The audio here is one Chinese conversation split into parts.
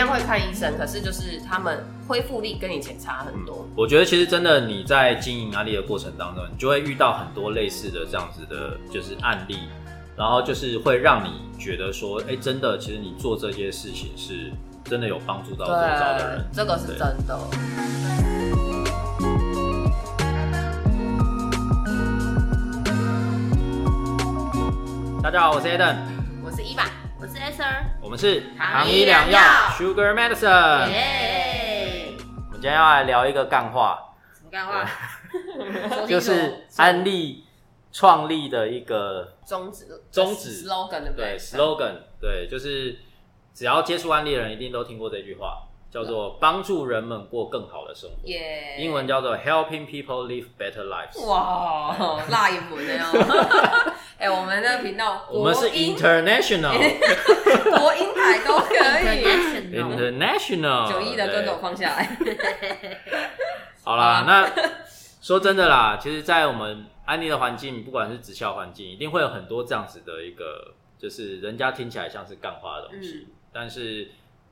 样会看医生，可是就是他们恢复力跟以前差很多。我觉得其实真的你在经营安利的过程当中，你就会遇到很多类似的这样子的，就是案例，然后就是会让你觉得说，哎，真的，其实你做这些事情是真的有帮助到周遭的人，这个是真的。大家好，我是 Eden，我是伊娃，我是 Esther，我们是糖衣良药。Sugar Medicine。耶！我们今天要来聊一个干话，什么干话？就是安利创立的一个宗旨，宗旨。slogan 对不对 slogan，对，就是只要接触安利的人，一定都听过这句话，叫做帮助人们过更好的生活。耶，英文叫做 Helping people live better lives。哇，辣英文的哟！哎，我们的频道，我们是 international，国英台都可以，international。九亿的歌手放下来。好啦，那说真的啦，其实，在我们安利的环境，不管是直销环境，一定会有很多这样子的一个，就是人家听起来像是干话的东西。但是，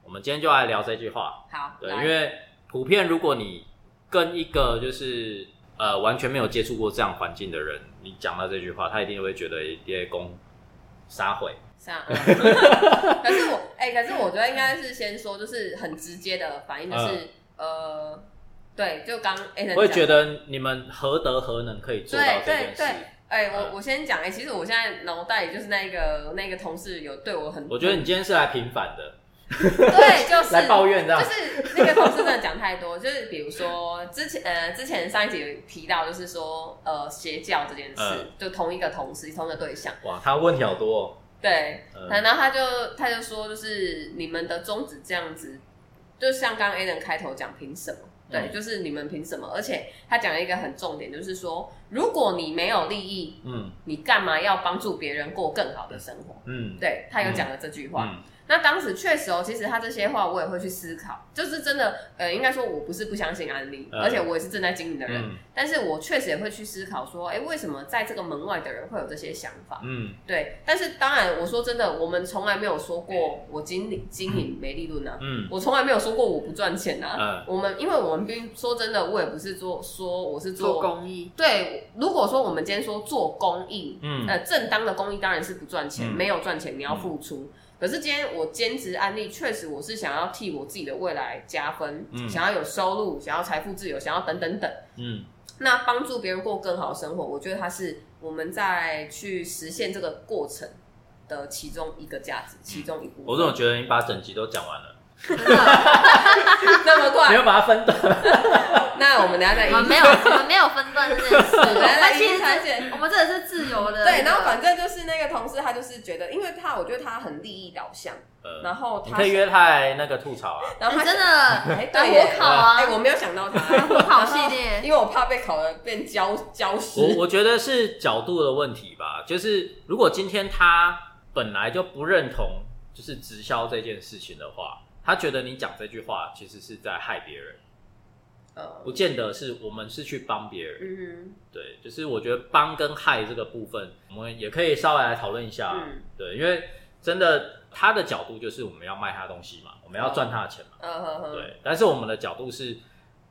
我们今天就来聊这句话。好，对，因为普遍如果你跟一个就是呃完全没有接触过这样环境的人，你讲到这句话，他一定会觉得一些公撒毁。撒。可是我，哎，可是我觉得应该是先说，就是很直接的反应，就是呃。对，就刚哎，会觉得你们何德何能可以做到这件事？哎，我我先讲哎，其实我现在脑袋里就是那个那个同事有对我很，我觉得你今天是来平反的，对，就是。来抱怨的，就是那个同事真的讲太多，就是比如说之前呃之前上一集有提到，就是说呃邪教这件事，就同一个同事同一个对象，哇，他问题好多，哦。对，然后他就他就说，就是你们的宗旨这样子，就像刚 A 人开头讲，凭什么？对，就是你们凭什么？而且他讲了一个很重点，就是说，如果你没有利益，嗯，你干嘛要帮助别人过更好的生活？嗯，对他有讲了这句话。那当时确实哦，其实他这些话我也会去思考，就是真的，呃，应该说我不是不相信安利，而且我也是正在经营的人，但是我确实也会去思考说，哎，为什么在这个门外的人会有这些想法？嗯，对。但是当然，我说真的，我们从来没有说过我经营经营没利润啊，嗯，我从来没有说过我不赚钱啊，我们因为我们并说真的，我也不是做说我是做公益，对。如果说我们今天说做公益，嗯，呃，正当的公益当然是不赚钱，没有赚钱你要付出。可是今天我兼职安利，确实我是想要替我自己的未来加分，想要有收入，想要财富自由，想要等等等。嗯，那帮助别人过更好的生活，我觉得它是我们在去实现这个过程的其中一个价值，其中一部分。我怎么觉得你把整集都讲完了？那么快，没有把它分段。那我们等下再。我们没有，我们没有分段这件事。来其实我们真的是自由的。对，然后反正就是那个同事，他就是觉得，因为他我觉得他很利益导向。然后你可以约他来那个吐槽啊。然后他真的，哎，我考啊，哎，我没有想到他考系列，因为我怕被考的变教教师。我我觉得是角度的问题吧，就是如果今天他本来就不认同就是直销这件事情的话。他觉得你讲这句话其实是在害别人，呃，不见得是我们是去帮别人，嗯，对，就是我觉得帮跟害这个部分，我们也可以稍微来讨论一下，对，因为真的他的角度就是我们要卖他东西嘛，我们要赚他的钱嘛，嗯。对，但是我们的角度是，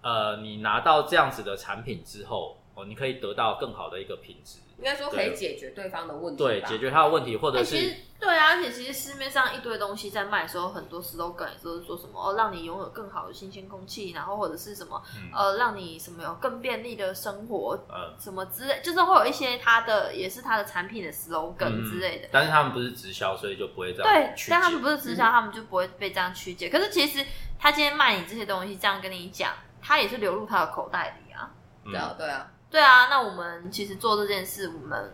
呃，你拿到这样子的产品之后，哦，你可以得到更好的一个品质。应该说可以解决对方的问题，对，解决他的问题，或者是对啊，而且其实市面上一堆东西在卖的时候，很多 slogan 都是说什么哦，让你拥有更好的新鲜空气，然后或者是什么呃，让你什么有更便利的生活，呃，什么之类，就是会有一些它的也是它的产品的 slogan 之类的。但是他们不是直销，所以就不会这样。对，但他们不是直销，他们就不会被这样曲解。可是其实他今天卖你这些东西，这样跟你讲，他也是流入他的口袋里啊。对啊，对啊，对啊。那我们其实做这件事，我们。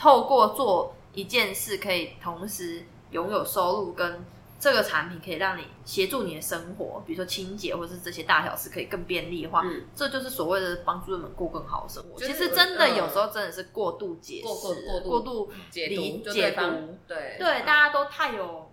透过做一件事，可以同时拥有收入，跟这个产品可以让你协助你的生活，比如说清洁或者是这些大小事可以更便利化，这就是所谓的帮助人们过更好的生活。其实真的有时候真的是过度解释、过度解读、解读，对对，大家都太有。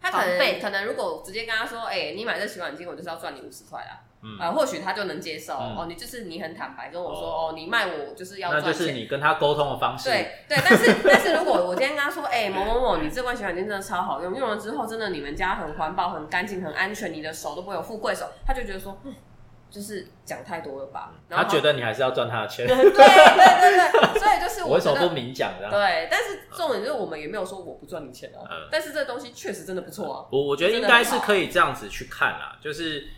他可能可能如果直接跟他说：“哎，你买这洗碗巾，我就是要赚你五十块啦。”嗯，呃，或许他就能接受、嗯哦。你就是你很坦白跟我说哦哦你卖我就是要那赚钱，就是你跟他沟通的方式。对对，但是但是如果我今天跟他说，哎、某某某，你这罐洗碗巾真的超好用，用了之后真的你们家很环保、很干净、很安全，你的手都不会有富贵手，他就觉得说，嗯，就是讲太多了吧？然后他觉得你还是要赚他的钱，对对对对，所以就是我为什么不。明讲这样？对，但是重点就是我们也没有说我不赚你钱啊，嗯但是这东西确实真的不错啊。我我觉得应该是可以这样子去看啦，就是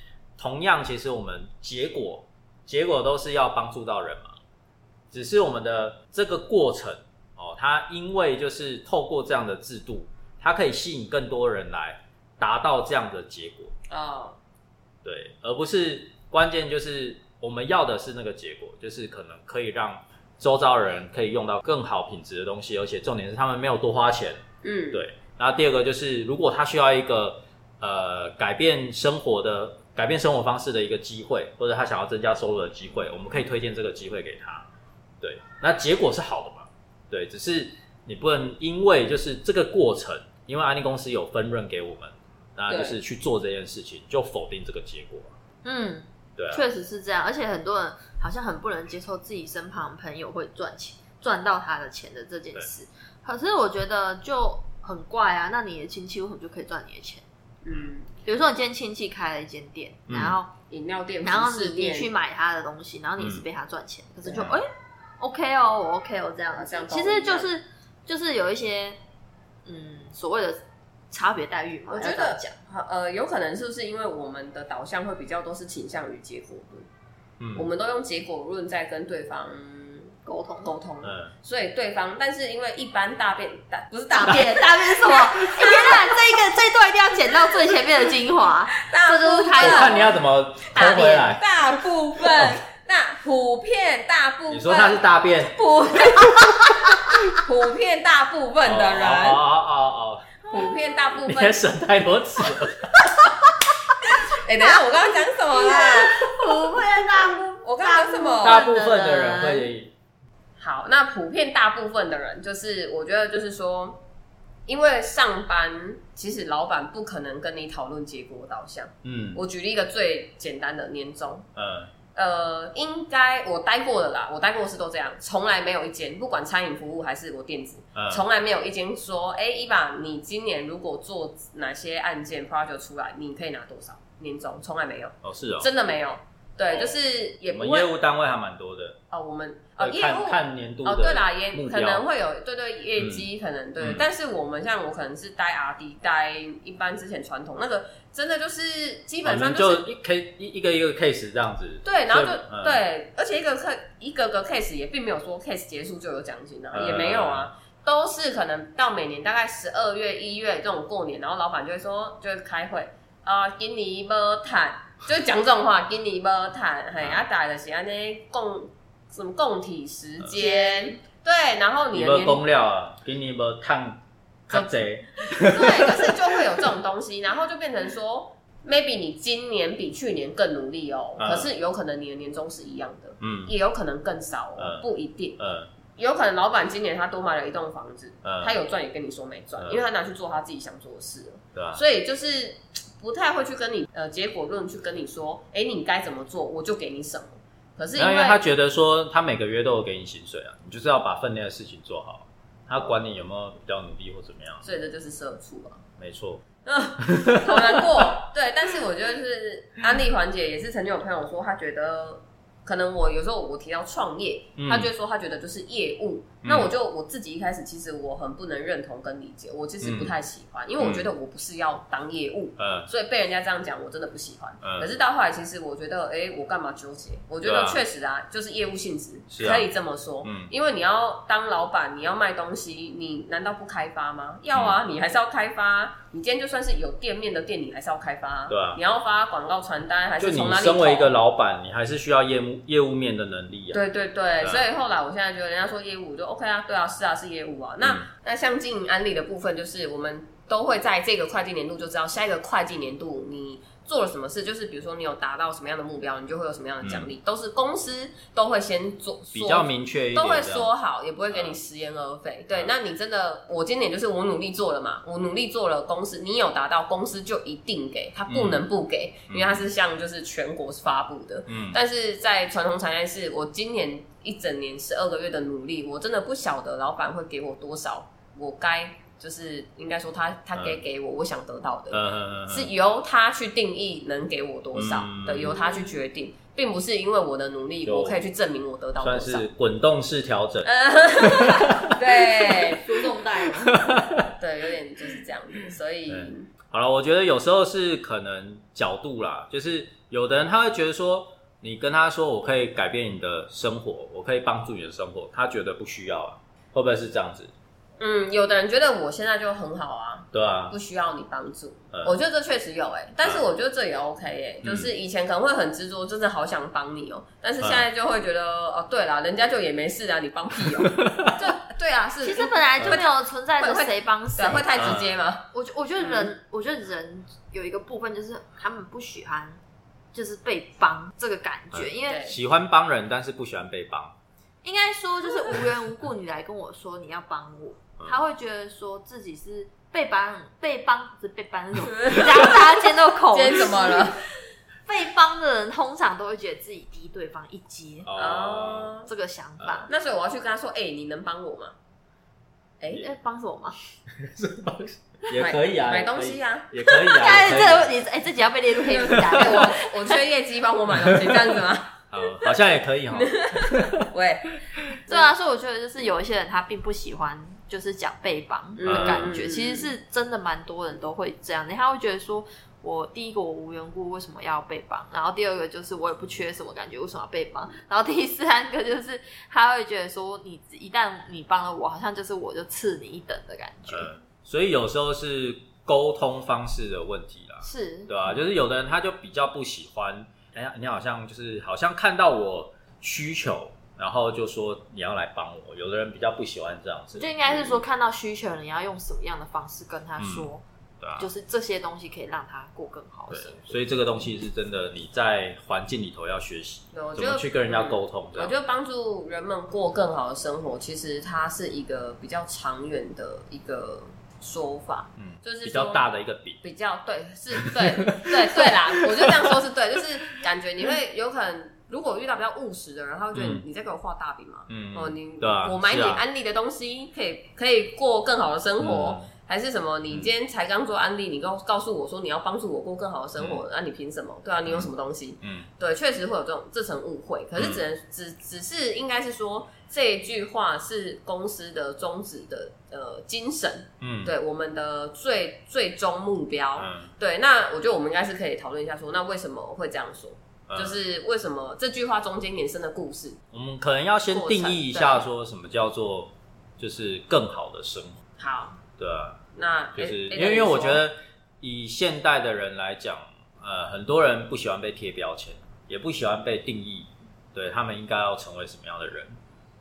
同样，其实我们结果结果都是要帮助到人嘛，只是我们的这个过程哦，它因为就是透过这样的制度，它可以吸引更多人来达到这样的结果，啊、对，而不是关键就是我们要的是那个结果，就是可能可以让周遭人可以用到更好品质的东西，而且重点是他们没有多花钱。嗯，对，然后第二个就是，如果他需要一个呃改变生活的、改变生活方式的一个机会，或者他想要增加收入的机会，我们可以推荐这个机会给他。对，那结果是好的嘛？对，只是你不能因为就是这个过程，因为安利公司有分润给我们，那就是去做这件事情，就否定这个结果。嗯，对啊，确实是这样，而且很多人好像很不能接受自己身旁朋友会赚钱，赚到他的钱的这件事。可是我觉得就很怪啊，那你的亲戚为什么就可以赚你的钱？嗯，比如说你今天亲戚开了一间店，嗯。然后饮料店、然后服饰店。你你去买他的东西，然后你也是被他赚钱，可是就对哎、OK 哦，我 OK 哦这样子。啊这样，其实就是就是有一些嗯所谓的差别待遇嘛，我觉得要这样讲，呃，有可能是不是因为我们的导向会比较都是倾向于结果论，嗯。我们都用结果论在跟对方沟通沟通，嗯，所以对方，但是因为一般大便大不是大大便，大便是什么？哎天哪，这个这一段一定要剪到最前面的精华，大这就是部开头。我看你要怎么偷回来。大部分，那普遍大部分，你说他是大便？普 普遍大部分的哦人，哦哦哦。普遍大部分，你省太多词了。哎，等一下，我刚刚讲什么啦？普遍大部我刚刚讲什么？大部分的人会，好，那普遍大部分的人，就是我觉得就是说，因为上班，其实老板不可能跟你讨论结果导向。嗯我举例一个最简单的年终，嗯呃，应该我待过的啦，我待过的是都这样，从来没有一间，不管餐饮服务还是我电子，嗯，从来没有一间说，哎、伊爸，你今年如果做哪些案件 project 出来，你可以拿多少年终？从来没有，哦是哦，真的没有。对，哦。就是也不会我们业务单位还蛮多的，哦，我们哦对业务看看年度的哦，对啦，也可标。能会有对对业绩可能对，嗯。但是我们像我可能是待 R D 待一般之前传统那个，真的就是基本上就是就一 case 一一个一个 case 这样子，对，然后就所以嗯。对，而且一个 case 一个个 case 也并没有说 case 结束就有奖金啊，嗯。也没有啊。都是可能到每年大概十二月、一月这种过年，然后老板就会说，就会开会啊，给你无谈，就会讲这种话，给你无谈，嘿，嗯啊，大的是安尼共什么共体时间，对，然后你的年公料啊，给你无烫较济，对，可是就会有这种东西，然后就变成说，maybe 你今年比去年更努力哦，嗯。可是有可能你的年终是一样的，嗯。也有可能更少哦，嗯。不一定。嗯。有可能老板今年他多买了一栋房子，嗯，他有赚也跟你说没赚，嗯。因为他拿去做他自己想做的事了，对啊？所以就是不太会去跟你呃结果论去跟你说，哎，你该怎么做，我就给你什么。可是因为他为觉得说他每个月都有给你薪水啊，你就是要把分内的事情做好，他管你有没有比较努力或怎么样，所以这就是社畜啊。没错，好难过。对，但是我觉得就是安利环节也是曾经有朋友说，他觉得可能我有时候我提到创业，嗯他就会说他觉得就是业务。嗯那我就我自己一开始其实我很不能认同跟理解，我其实不太喜欢，因为我觉得我不是要当业务。嗯所以被人家这样讲，我真的不喜欢。嗯可是到后来，其实我觉得，哎、我干嘛纠结？我觉对啊得确实啊，就是业务性质，是啊可以这么说。嗯因为你要当老板，你要卖东西，你难道不开发吗？要啊，你还是要开发。你今天就算是有店面的店，你还是要开发。对啊你要发广告传单，还就是你从哪里？身为一个，老板，你还是需要业务业务面的能力啊。对对对，对啊所以后来我现在觉得人家说业务，我就 OK 啊，对啊，是啊，是业务啊。那、嗯那像经营安利的部分，就是我们都会在这个会计年度就知道下一个会计年度你做了什么事，就是比如说你有达到什么样的目标，你就会有什么样的奖励，都是公司都会先做比较明确一点，都会说好，也不会给你食言而肥。对，嗯。那你真的，我今年就是我努力做了嘛，我努力做了，公司你有达到，公司就一定给，他不能不给，因为它是向就是全国发布的。嗯。但是在传统产业是，我今年一整年十二个月的努力，我真的不晓得老板会给我多少，我该就是应该说他他给给我我想得到的。是由他去定义能给我多少嗯的，由他去决定，并不是因为我的努力，我可以去证明我得到多少算是。滚动式调整。对 输送带嘛，对，有点就是这样子，所以好了，我觉得有时候是可能角度啦，就是有的人他会觉得说，你跟他说我可以改变你的生活，我可以帮助你的生活，他觉得不需要啊，会不会是这样子？嗯，有的人觉得我现在就很好啊，对啊，不需要你帮助。嗯我觉得这确实有哎、但是我觉得这也 OK 哎、嗯就是以前可能会很执着，真的好想帮你哦、但是现在就会觉得哦，对啦，人家就也没事啊，你帮屁哦、就对啊，是其实本来就没有存在着谁帮谁对，会太直接吗？我觉我觉得人，我觉得人有一个部分就是他们不喜欢，就是被帮这个感觉，因为对喜欢帮人，但是不喜欢被帮。应该说就是无缘无故你来跟我说你要帮我，嗯他会觉得说自己是被帮被帮不是被帮那种，然后大家今天都有口今天怎么了？被帮的人通常都会觉得自己低对方一阶，哦，哦，这个想法。那所以我要去跟他说，哎、你能帮我吗？哎、哎，帮什么忙？也可以啊，买东西啊。也可以啊。哎，也可以啊这个你哎，这集要被列入黑名单。对我我缺业绩，帮我买东西，这样子吗？好，好像也可以哈。喂，对啊，所以我觉得就是有一些人他并不喜欢就是讲被绑的感觉，嗯其实是真的蛮多人都会这样的，他会觉得说。我第一个我无缘故为什么要被绑？然后第二个就是我也不缺什么感觉，为什么要被绑？然后第三个就是他会觉得说你一旦你帮了我，好像就是我就次你一等的感觉。嗯，所以有时候是沟通方式的问题啦，是，对吧、就是有的人他就比较不喜欢，哎呀，你好像就是好像看到我需求，然后就说你要来帮我。有的人比较不喜欢这样子，就应该是说看到需求了，你要用什么样的方式跟他说，对啊，就是这些东西可以让他过更好的对生活。，所以这个东西是真的你在环境里头要学习怎么去跟人家沟通，我觉得帮助人们过更好的生活，其实它是一个比较长远的一个说法，嗯，就是比较大的一个饼，比较对，是对对对啦，我就这样说是对，就是感觉你会有可能，如果遇到比较务实的人，他会觉得嗯你在给我画大饼嘛，嗯，哦，你对啊我买你是啊安利的东西，可以可以过更好的生活，嗯还是什么？你今天才刚做安利，你告告诉我说你要帮助我过更好的生活，那、你凭什么？对啊，你有什么东西？嗯对，确实会有这种这层误会，可是只能、只只是应该是说这一句话是公司的宗旨的呃精神，嗯，对我们的最最终目标。嗯，对，那我觉得我们应该是可以讨论一下说，那为什么会这样说？嗯就是为什么这句话中间衍生的故事？我们可能要先定义一下，说什么叫做就是更好的生活，好，对啊，那就是因为因为我觉，得以现代的人来讲，呃，很多人不喜欢被贴标签，也不喜欢被定义，对他们应该要成为什么样的人，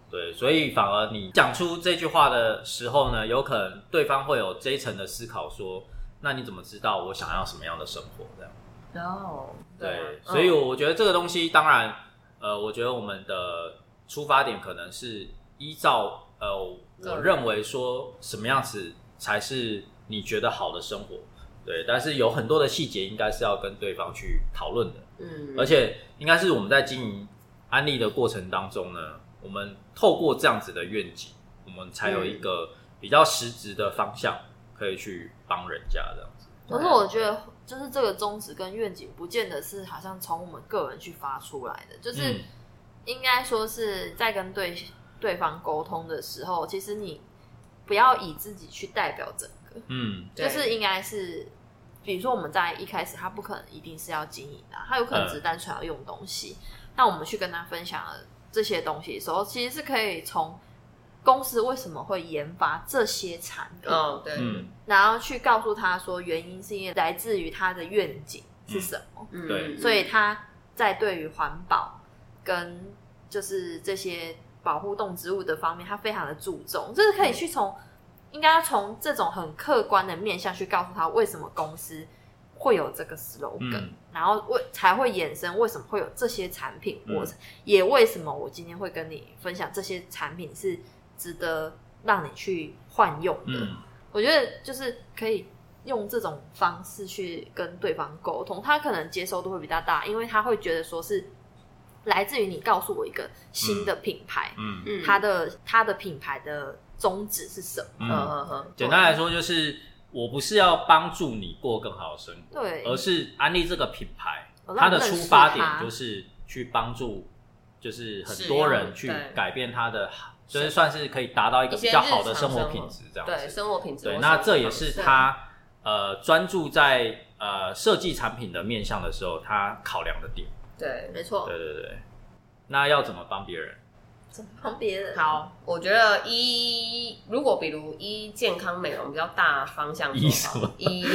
对，所以反而你讲出这句话的时候呢，有可能对方会有这一层的思考，说，那你怎么知道我想要什么样的生活？这样。你说哦，对，啊所以嗯。我觉得这个东西，当然，呃，我觉得我们的出发点可能是依照呃，我认为说什么样子才是你觉得好的生活，对，但是有很多的细节应该是要跟对方去讨论的，嗯，而且应该是我们在经营安利的过程当中呢，我们透过这样子的愿景，我们才有一个比较实质的方向可以去帮人家这样子。可是我觉得，就是这个宗旨跟愿景，不见得是好像从我们个人去发出来的，就是嗯应该说是在跟对对方沟通的时候，其实你不要以自己去代表整个，嗯就是应该是，比如说我们在一开始，他不可能一定是要经营的啊，他有可能只是单纯要用东西。那我们去跟他分享了这些东西的时候，其实是可以从公司为什么会研发这些产品，哦，对，嗯，然后去告诉他说，原因是因为来自于他的愿景是什么，嗯。对。所以他在对于环保跟就是这些保护动植物的方面，他非常的注重，就是可以去从应该要从这种很客观的面向去告诉他为什么公司会有这个 slogan，、嗯。然后为才会衍生为什么会有这些产品，嗯我也为什么我今天会跟你分享这些产品是值得让你去换用的。嗯我觉得就是可以用这种方式去跟对方沟通，他可能接受度会比较大，因为他会觉得说是来自于你告诉我一个新的品牌，嗯嗯，它的它的品牌的宗旨是什么？嗯嗯，嗯嗯，简单来说就是，我不是要帮助你过更好的生活，对，而是安利这个品牌，我它的出发点就是去帮助，就是很多人去改变他的，就是算是可以达到一个比较好的生活品质这样子对。生活品质对，那这也是他呃专注在呃设计产品的面向的时候，他考量的点。对没错，对对对，那要怎么帮别人？怎么帮别人？好，我觉得一如果比如一健康美容比较大方向一什么一，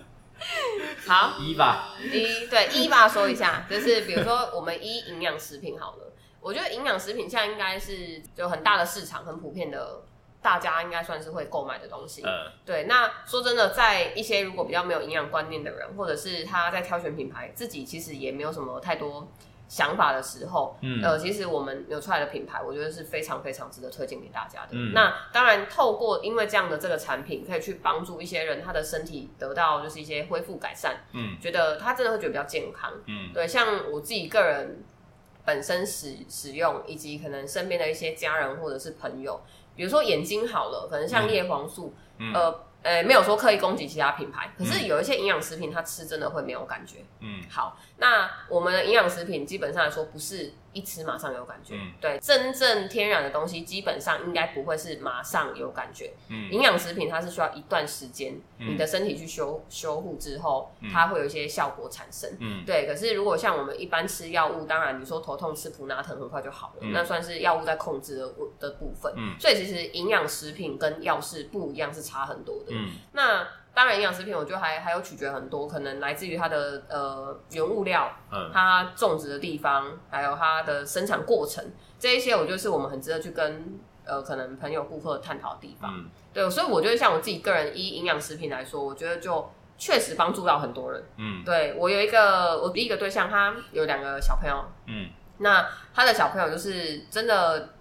好一吧，一对一吧说一下，就是比如说我们一营养食品好了，我觉得营养食品现在应该是有很大的市场，很普遍的。大家应该算是会购买的东西，嗯，对。那说真的，在一些如果比较没有营养观念的人，或者是他在挑选品牌，自己其实也没有什么太多想法的时候，嗯呃，其实我们有出来的品牌，我觉得是非常非常值得推荐给大家的。嗯那当然，透过因为这样的这个产品，可以去帮助一些人，他的身体得到就是一些恢复改善，嗯觉得他真的会觉得比较健康。嗯对，像我自己个人本身使使用，以及可能身边的一些家人或者是朋友，比如说眼睛好了，可能像嗯叶黄素，嗯呃。呃，没有说刻意攻击其他品牌，可是有一些营养食品，它吃真的会没有感觉。嗯好，那我们的营养食品基本上来说不是一吃马上有感觉，嗯对，真正天然的东西基本上应该不会是马上有感觉。嗯营养食品它是需要一段时间，嗯你的身体去修修护之后嗯，它会有一些效果产生。嗯对，可是如果像我们一般吃药物，当然你说头痛吃普拿疼很快就好了，嗯那算是药物在控制的的部分。嗯所以其实营养食品跟药是不一样，是差很多的。嗯那当然，营养食品我觉得还还有取决很多，可能来自于它的呃原物料，嗯。它种植的地方，还有它的生产过程，这一些我觉得是我们很值得去跟呃可能朋友、顾客探讨的地方。嗯。对，所以我觉得像我自己个人依营养食品来说，我觉得就确实帮助到很多人。嗯。对我有一个我第一个对象，他有两个小朋友，嗯。那他的小朋友就是真的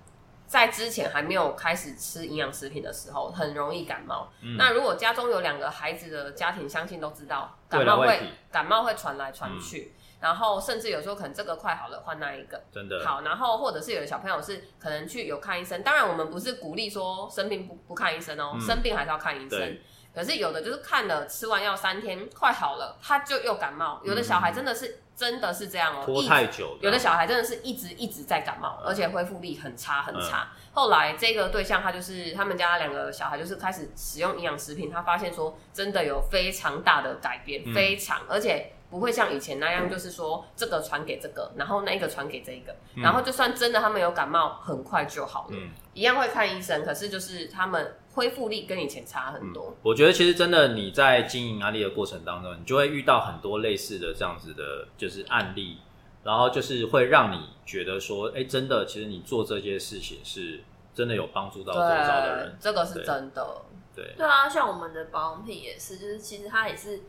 在之前还没有开始吃营养食品的时候，很容易感冒。嗯那如果家中有两个孩子的家庭，相信都知道，感冒会感冒会传来传去，然后甚至有时候可能这个快好了，换那一个。真的好，然后或者是有的小朋友是可能去有看医生，当然我们不是鼓励说生病不不看医生哦，嗯生病还是要看医生对。可是有的就是看了吃完药三天快好了，他就又感冒。有的小孩真的是、真的是这样哦，拖一太久，有的小孩真的是一直一直在感冒，而且恢复力很差很差。嗯后来这个对象他就是他们家两个小孩就是开始使用营养食品，他发现说真的有非常大的改变，嗯非常而且。不会像以前那样，就是说这个传给这个，然后那个传给这一个，然后就算真的他们有感冒，很快就好了，嗯。一样会看医生，可是就是他们恢复力跟以前差很多。我觉得其实真的你在经营安利的过程当中，你就会遇到很多类似的这样子的，就是案例，然后就是会让你觉得说，哎、真的，其实你做这些事情是真的有帮助到周遭的人，这个是真的。对，对啊，像我们的保养品也是，就是其实它也是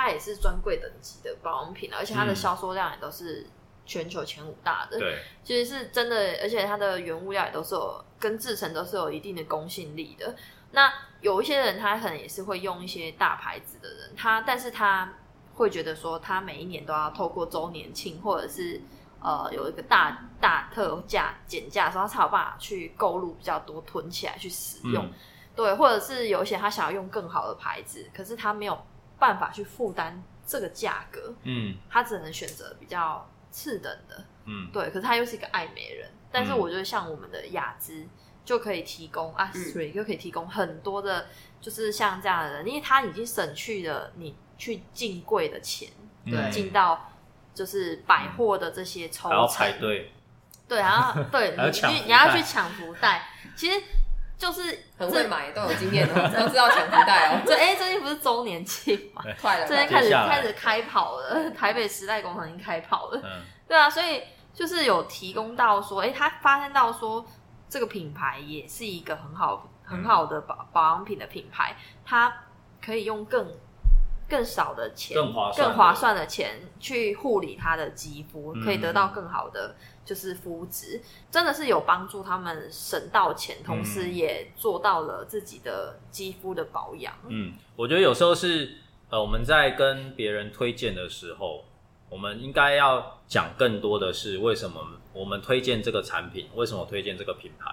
它也是专柜等级的保养品，而且它的嗯销售量也都是全球前五大的。对，其实是真的，而且它的原物料也都是有跟制成都是有一定的公信力的。那有一些人他可能也是会用一些大牌子的人，他但是他会觉得说，他每一年都要透过周年庆或者是呃有一个大大特价减价的时候，他才有办法去购入比较多囤起来去使用。嗯对，或者是有一些他想要用更好的牌子，可是他没有办法去负担这个价格，嗯。他只能选择比较次等的。嗯。对，可是他又是一个爱美人，但是嗯我觉得像我们的雅姿就可以提供啊嗯，Three 就可以提供很多的，就是像这样的人，因为他已经省去了你去进柜的钱，嗯对。进到就是百货的这些抽还要成，排队，对，然后对 你你要去抢福袋，其实就是很这会买，都有经验的，都知道抢福袋哦，这哎、最近不是周年庆嘛？快了，最近开始开始开跑了，台北时代广场已经开跑了。嗯对啊，所以就是有提供到说，哎、他发现到说这个品牌也是一个很好很好的保保养品的品牌，它可以用更更少的钱、更划算的更划算的钱去护理他的肌肤，嗯可以得到更好的就是肤质，真的是有帮助他们省到钱，同时嗯也做到了自己的肌肤的保养。嗯，我觉得有时候是呃，我们在跟别人推荐的时候，我们应该要讲更多的是为什么我们推荐这个产品，为什么推荐这个品牌，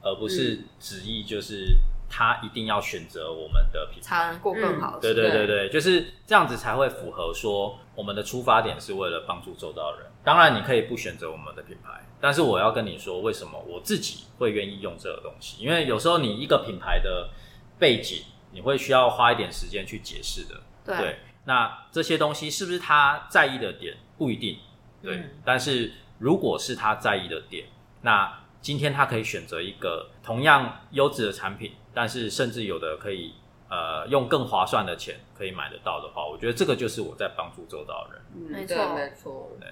而不是旨意就是他一定要选择我们的品牌。才能过更好的对。对对对，就是这样子才会符合说我们的出发点是为了帮助周遭人。当然，你可以不选择我们的品牌，但是我要跟你说，为什么我自己会愿意用这个东西？因为有时候你一个品牌的背景，你会需要花一点时间去解释的。对对，那这些东西是不是他在意的点不一定，对，嗯但是如果是他在意的点，那今天他可以选择一个同样优质的产品，但是甚至有的可以呃用更划算的钱可以买得到的话，我觉得这个就是我在帮助周遭的人。没错没错，对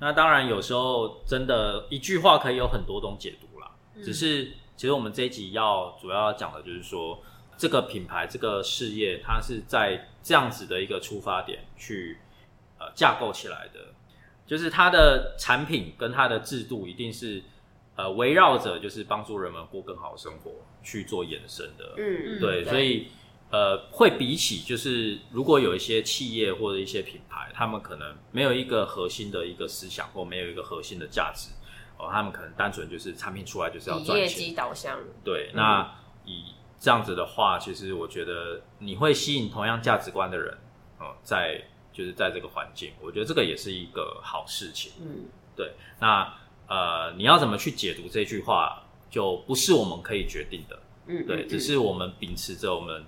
那当然，有时候真的一句话可以有很多种解读啦。嗯只是其实我们这一集要主要要讲的就是说，这个品牌这个事业，它是在这样子的一个出发点去呃架构起来的，就是它的产品跟它的制度一定是呃围绕着就是帮助人们过更好的生活去做延伸的。嗯，对，所以呃，会比起就是如果有一些企业或者一些品牌，他们可能没有一个核心的一个思想，或没有一个核心的价值，哦，他们可能单纯就是产品出来就是要赚钱。绩导向，对，嗯那以这样子的话，其实我觉得你会吸引同样价值观的人，哦，在就是在这个环境，我觉得这个也是一个好事情。嗯对那呃，你要怎么去解读这句话，就不是我们可以决定的。嗯，对，嗯只是我们秉持着我们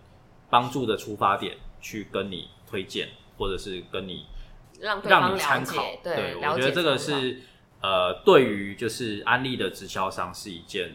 帮助的出发点去跟你推荐，或者是跟你让对让你参考解，。对，我觉得这个是呃，对于就是安利的直销商是一件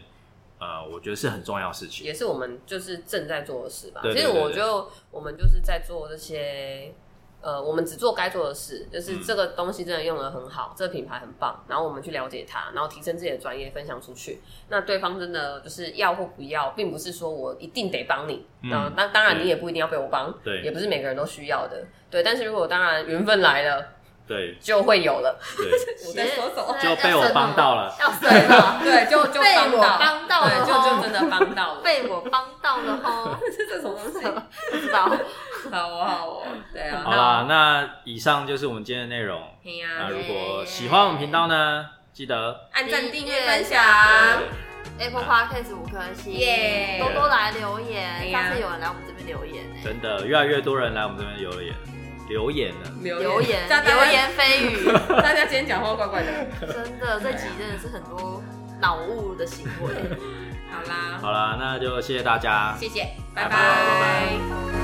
呃，我觉得是很重要的事情。也是我们就是正在做的事吧。其实我就我们就是在做这些，呃，我们只做该做的事，就是嗯这个东西真的用的很好，这个品牌很棒，然后我们去了解它，然后提升自己的专业，分享出去。那对方真的就是要或不要，并不是说我一定得帮你，嗯那，当当然你也不一定要被我帮，对也不是每个人都需要的，对。但是如果当然缘分来了，对 就会有了。对，我在说什么？就被我帮到了。要生了，对，就就被我帮到，了，就哦就真的帮到了。被我帮到了哈，这是什么东西？不知道。好哦，好。好啦，那以上就是我们今天的内容。那，如果喜欢我们频道呢，记得按赞、订阅、分享。Apple Podcast 五颗星，耶多多来留哎言。呀上次有人来我们这边留言呢，真的越来越多人来我们这边留言留言了。留言流言蜚语，大家今天讲话怪怪的。真的这集真的是很多脑雾的行为。好啦，好啦，那就谢谢大家。谢谢，拜拜拜拜拜拜